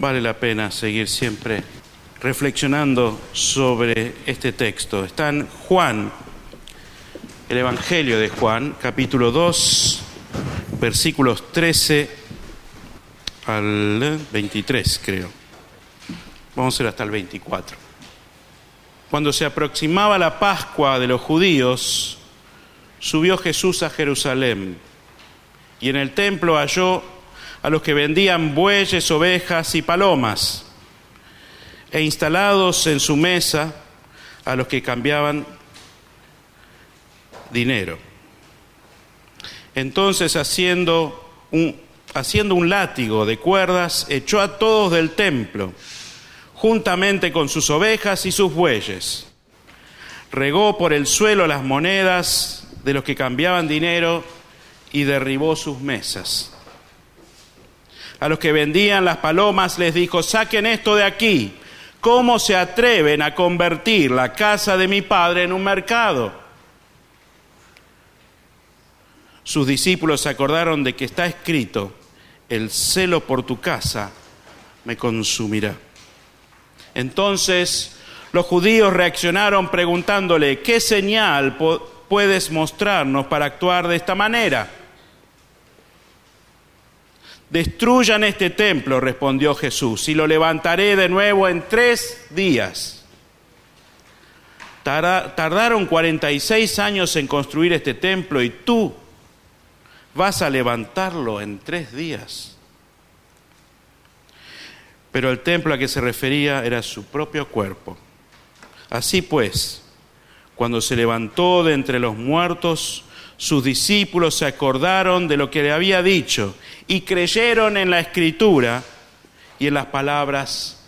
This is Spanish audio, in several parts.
vale la pena seguir siempre reflexionando sobre este texto. Está en Juan, el Evangelio de Juan, capítulo 2, versículos 13 al 23, creo. Vamos a ir hasta el 24. Cuando se aproximaba la Pascua de los judíos, subió Jesús a Jerusalén y en el templo halló a los que vendían bueyes, ovejas y palomas, e instalados en su mesa a los que cambiaban dinero. Entonces, haciendo un, haciendo un látigo de cuerdas, echó a todos del templo, juntamente con sus ovejas y sus bueyes. Regó por el suelo las monedas de los que cambiaban dinero y derribó sus mesas. A los que vendían las palomas les dijo, saquen esto de aquí. ¿Cómo se atreven a convertir la casa de mi padre en un mercado? Sus discípulos se acordaron de que está escrito, el celo por tu casa me consumirá. Entonces los judíos reaccionaron preguntándole, ¿qué señal puedes mostrarnos para actuar de esta manera? Destruyan este templo, respondió Jesús, y lo levantaré de nuevo en tres días. Tardaron 46 años en construir este templo y tú vas a levantarlo en tres días. Pero el templo a que se refería era su propio cuerpo. Así pues, cuando se levantó de entre los muertos, sus discípulos se acordaron de lo que le había dicho y creyeron en la escritura y en las palabras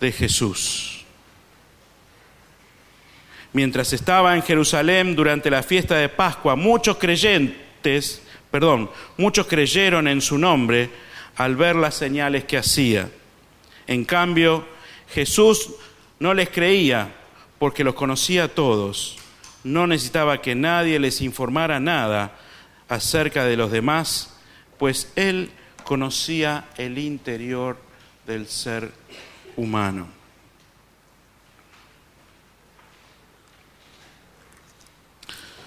de Jesús. Mientras estaba en Jerusalén durante la fiesta de Pascua, muchos creyentes, perdón, muchos creyeron en su nombre al ver las señales que hacía. En cambio, Jesús no les creía porque los conocía a todos no necesitaba que nadie les informara nada acerca de los demás, pues él conocía el interior del ser humano.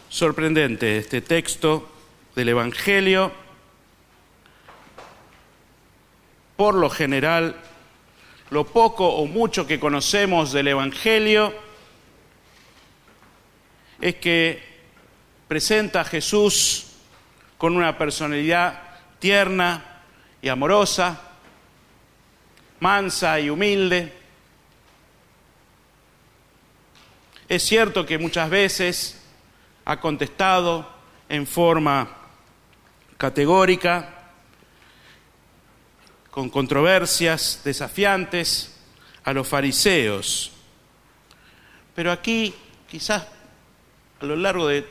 Sorprendente este texto del Evangelio. Por lo general, lo poco o mucho que conocemos del Evangelio es que presenta a Jesús con una personalidad tierna y amorosa, mansa y humilde. Es cierto que muchas veces ha contestado en forma categórica, con controversias desafiantes a los fariseos. Pero aquí quizás a lo largo de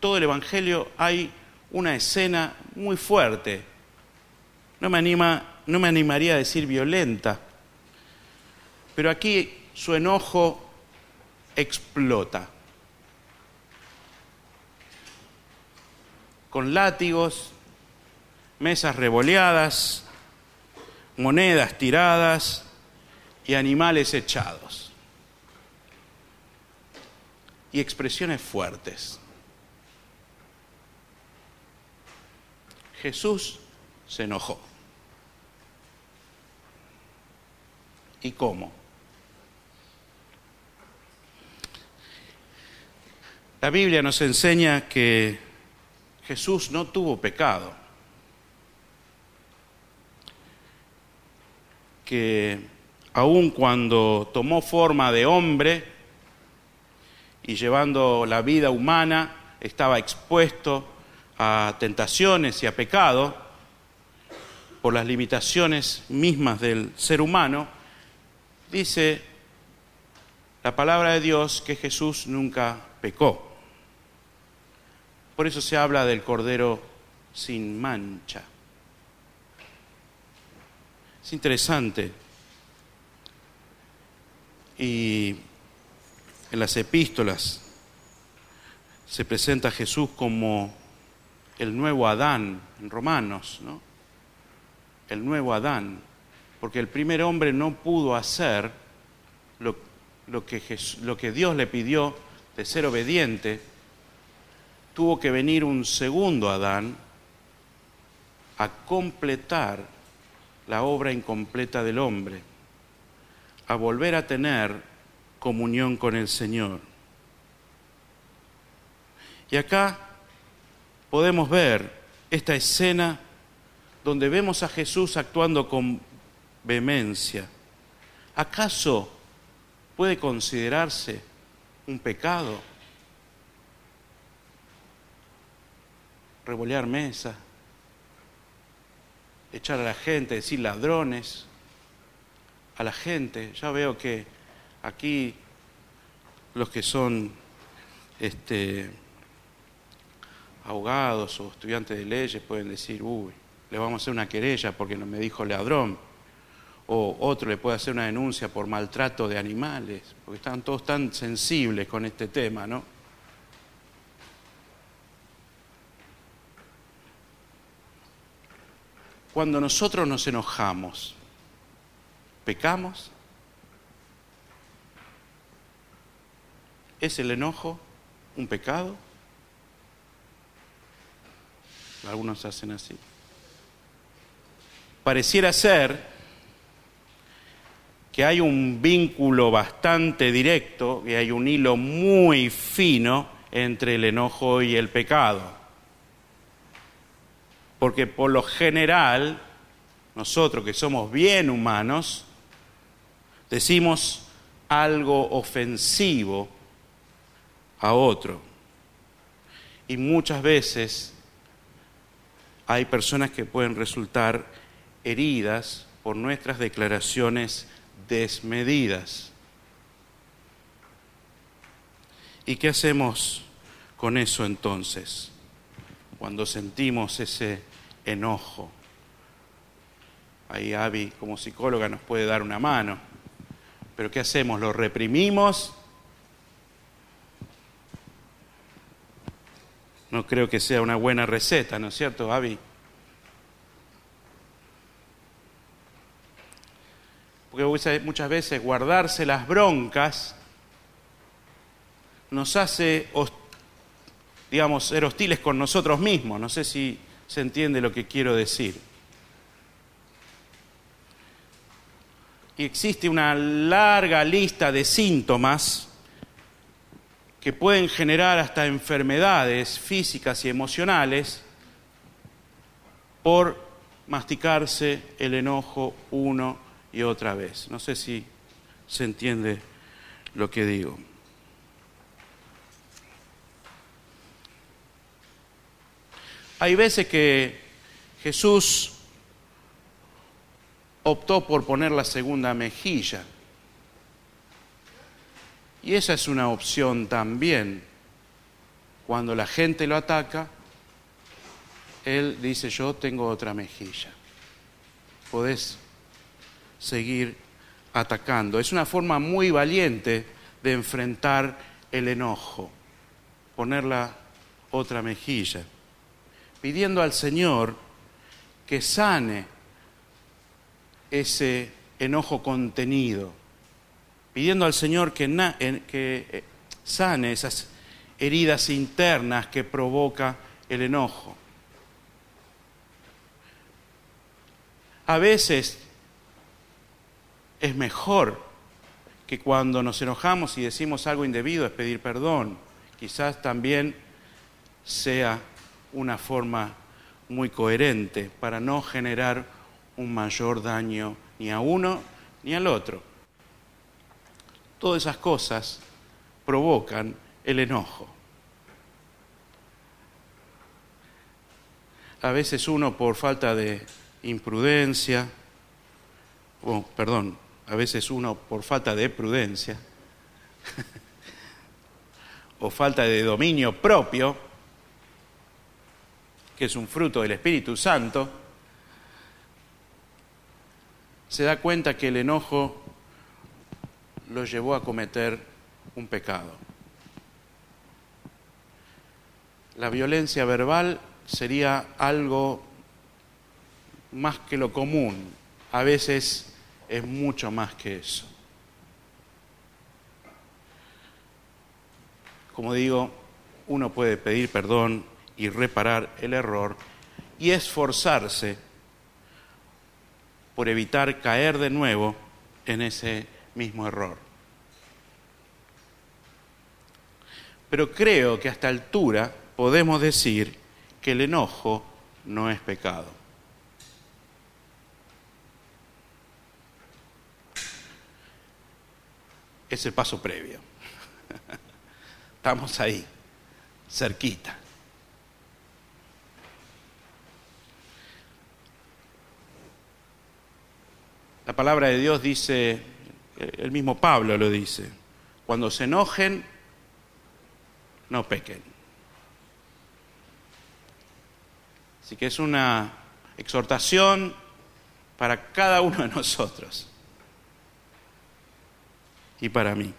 todo el Evangelio hay una escena muy fuerte. No me, animaría a decir violenta, pero aquí su enojo explota. Con látigos, mesas revoleadas, monedas tiradas y animales echados y expresiones fuertes. Jesús se enojó. ¿Y cómo? La Biblia nos enseña que Jesús no tuvo pecado, que aun cuando tomó forma de hombre, y llevando la vida humana estaba expuesto a tentaciones y a pecado por las limitaciones mismas del ser humano, dice la palabra de Dios que Jesús nunca pecó. Por eso se habla del Cordero sin mancha. Es interesante. Y en las epístolas se presenta a Jesús como el nuevo Adán, en Romanos, ¿no? El nuevo Adán, porque el primer hombre no pudo hacer lo, que, lo que Dios le pidió de ser obediente, tuvo que venir un segundo Adán a completar la obra incompleta del hombre, a volver a tener comunión con el Señor. Y acá podemos ver esta escena donde vemos a Jesús actuando con vehemencia. ¿Acaso puede considerarse un pecado revolear mesa, echar a la gente, decir ladrones a la gente? Ya veo que aquí los que son este, abogados o estudiantes de leyes pueden decir, uy, le vamos a hacer una querella porque me dijo ladrón. O otro le puede hacer una denuncia por maltrato de animales, porque están todos tan sensibles con este tema, ¿no? Cuando nosotros nos enojamos, ¿pecamos? ¿Es el enojo un pecado? Algunos hacen así. Pareciera ser que hay un vínculo bastante directo y hay un hilo muy fino entre el enojo y el pecado. Porque por lo general, nosotros que somos bien humanos, decimos algo ofensivo a otro. Y muchas veces hay personas que pueden resultar heridas por nuestras declaraciones desmedidas. ¿Y qué hacemos con eso entonces? Cuando sentimos ese enojo. Ahí Abby como psicóloga nos puede dar una mano. Pero ¿qué hacemos? ¿Lo reprimimos? No creo que sea una buena receta, ¿no es cierto, Avi? Porque muchas veces guardarse las broncas nos hace, digamos, ser hostiles con nosotros mismos. No sé si se entiende lo que quiero decir. Y existe una larga lista de síntomas que pueden generar hasta enfermedades físicas y emocionales por masticarse el enojo uno y otra vez. No sé si se entiende lo que digo. Hay veces que Jesús optó por poner la segunda mejilla y esa es una opción también. Cuando la gente lo ataca, él dice, yo tengo otra mejilla. Podés seguir atacando. Es una forma muy valiente de enfrentar el enojo, poner la otra mejilla, pidiendo al Señor que sane ese enojo contenido pidiendo al Señor que, eh, sane esas heridas internas que provoca el enojo. A veces es mejor que cuando nos enojamos y decimos algo indebido es pedir perdón. Quizás también sea una forma muy coherente para no generar un mayor daño ni a uno ni al otro. Todas esas cosas provocan el enojo. A veces uno por falta de imprudencia, o perdón, a veces uno por falta de prudencia, o falta de dominio propio, que es un fruto del Espíritu Santo, se da cuenta que el enojo lo llevó a cometer un pecado. La violencia verbal sería algo más que lo común. A veces es mucho más que eso. Como digo, uno puede pedir perdón y reparar el error y esforzarse por evitar caer de nuevo en ese mismo error. Pero creo que a esta altura podemos decir que el enojo no es pecado. Es el paso previo. Estamos ahí, cerquita. La palabra de Dios dice, el mismo Pablo lo dice, cuando se enojen, no pequen. Así que es una exhortación para cada uno de nosotros y para mí.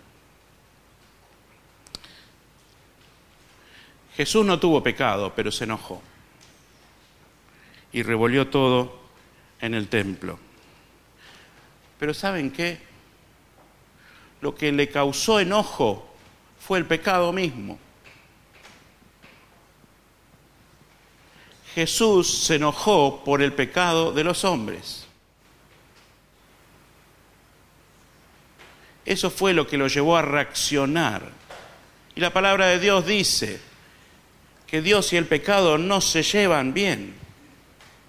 Jesús no tuvo pecado, pero se enojó y revolvió todo en el templo. Pero ¿saben qué? Lo que le causó enojo fue el pecado mismo. Jesús se enojó por el pecado de los hombres. Eso fue lo que lo llevó a reaccionar. Y la palabra de Dios dice que Dios y el pecado no se llevan bien.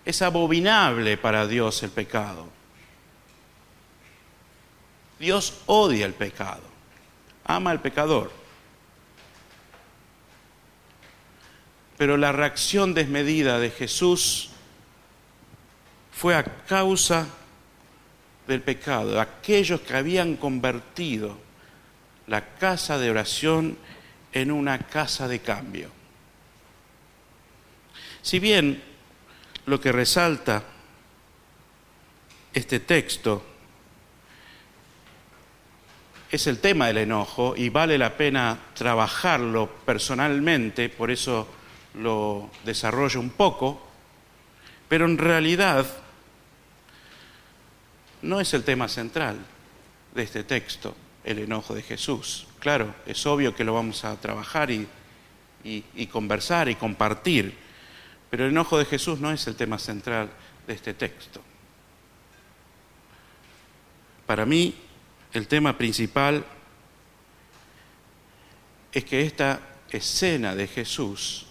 Es abominable para Dios el pecado. Dios odia el pecado, ama al pecador. Pero la reacción desmedida de Jesús fue a causa del pecado, de aquellos que habían convertido la casa de oración en una casa de cambio. Si bien lo que resalta este texto es el tema del enojo y vale la pena trabajarlo personalmente, por eso lo desarrollo un poco, pero en realidad no es el tema central de este texto, el enojo de Jesús. Claro, es obvio que lo vamos a trabajar y, y, conversar y compartir, pero el enojo de Jesús no es el tema central de este texto. Para mí, el tema principal es que esta escena de Jesús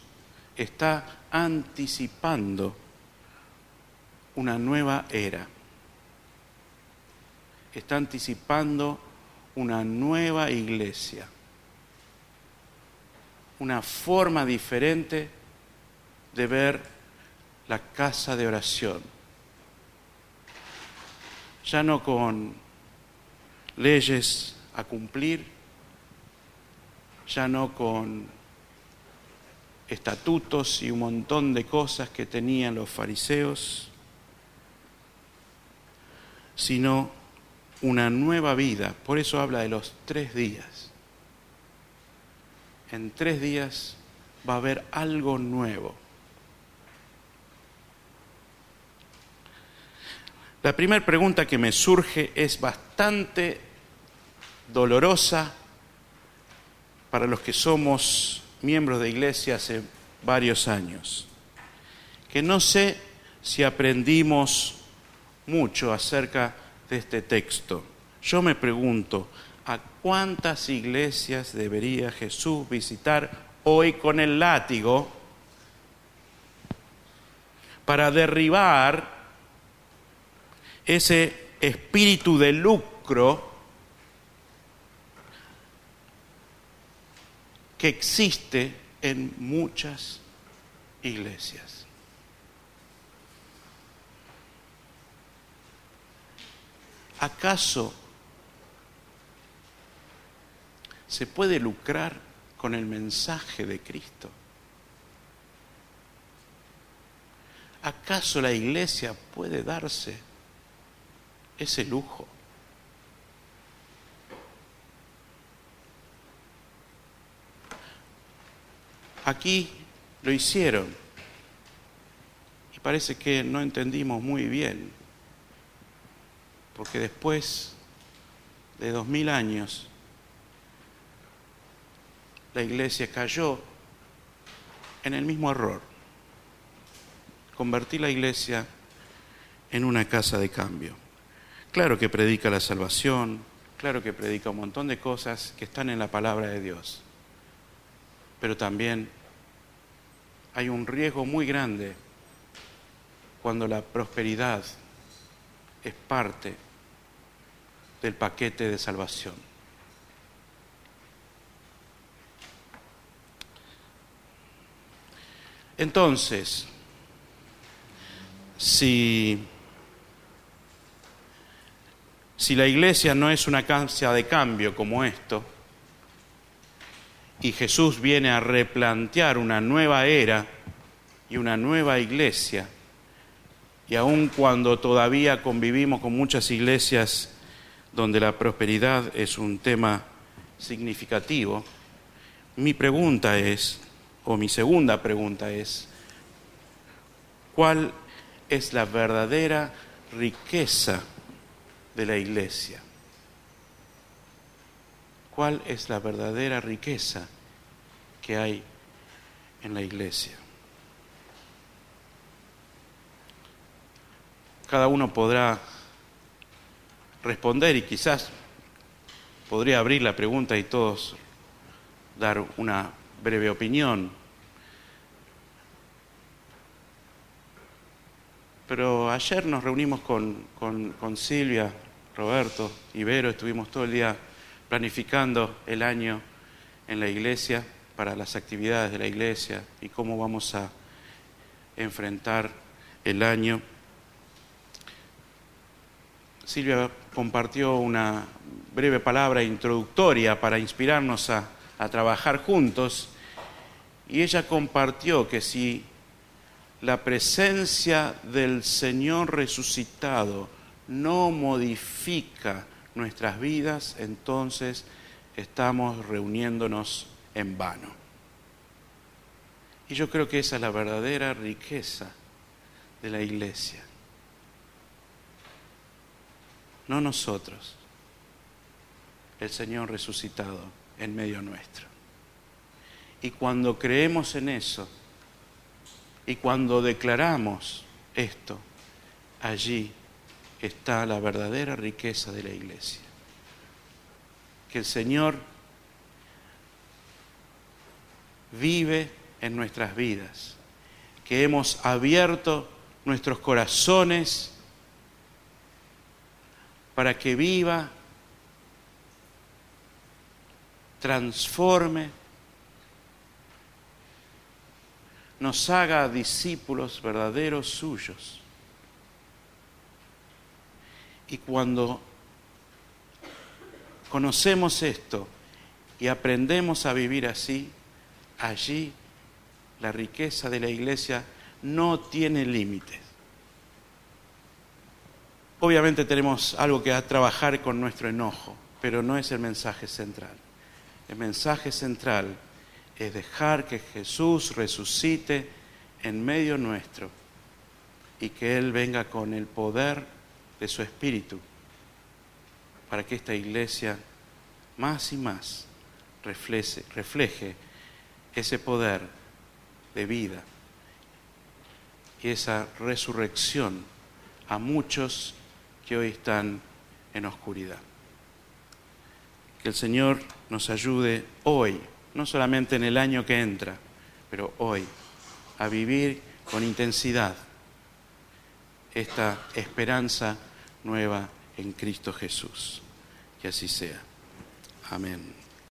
está anticipando una nueva era. Está anticipando una nueva iglesia. Una forma diferente de ver la casa de oración. Ya no con leyes a cumplir, ya no con estatutos y un montón de cosas que tenían los fariseos, sino una nueva vida. Por eso habla de los tres días. En tres días va a haber algo nuevo. La primera pregunta que me surge es bastante dolorosa para los que somos miembros de iglesia hace varios años, que no sé si aprendimos mucho acerca de este texto. Yo me pregunto, ¿a cuántas iglesias debería Jesús visitar hoy con el látigo para derribar ese espíritu de lucro que existe en muchas iglesias. ¿Acaso se puede lucrar con el mensaje de Cristo? ¿Acaso la iglesia puede darse ese lujo? Aquí lo hicieron y parece que no entendimos muy bien porque después de dos mil años la iglesia cayó en el mismo error. Convertí la iglesia en una casa de cambio. Claro que predica la salvación, claro que predica un montón de cosas que están en la palabra de Dios, pero también hay un riesgo muy grande cuando la prosperidad es parte del paquete de salvación. Entonces, si, si la iglesia no es una casa de cambio como esto, y Jesús viene a replantear una nueva era y una nueva iglesia, y aun cuando todavía convivimos con muchas iglesias donde la prosperidad es un tema significativo, mi pregunta es, o mi segunda pregunta es, ¿cuál es la verdadera riqueza de la iglesia? ¿Cuál es la verdadera riqueza que hay en la iglesia? Cada uno podrá responder y quizás podría abrir la pregunta y todos dar una breve opinión. Pero ayer nos reunimos con, con, Silvia, Roberto, Ibero, estuvimos todo el día planificando el año en la iglesia, para las actividades de la iglesia y cómo vamos a enfrentar el año. Silvia compartió una breve palabra introductoria para inspirarnos a, trabajar juntos y ella compartió que si la presencia del Señor resucitado no modifica nuestras vidas, entonces estamos reuniéndonos en vano. Y yo creo que esa es la verdadera riqueza de la iglesia. No nosotros, el Señor resucitado en medio nuestro. Y cuando creemos en eso, y cuando declaramos esto, allí está la verdadera riqueza de la iglesia. Que el Señor vive en nuestras vidas, que hemos abierto nuestros corazones para que viva, transforme nos haga discípulos verdaderos suyos. Y cuando conocemos esto y aprendemos a vivir así, allí la riqueza de la iglesia no tiene límites. Obviamente tenemos algo que trabajar con nuestro enojo, pero no es el mensaje central. El mensaje central es dejar que Jesús resucite en medio nuestro y que Él venga con el poder de su Espíritu para que esta iglesia más y más refleje, ese poder de vida y esa resurrección a muchos que hoy están en oscuridad. Que el Señor nos ayude hoy no solamente en el año que entra, pero hoy, a vivir con intensidad esta esperanza nueva en Cristo Jesús. Que así sea. Amén.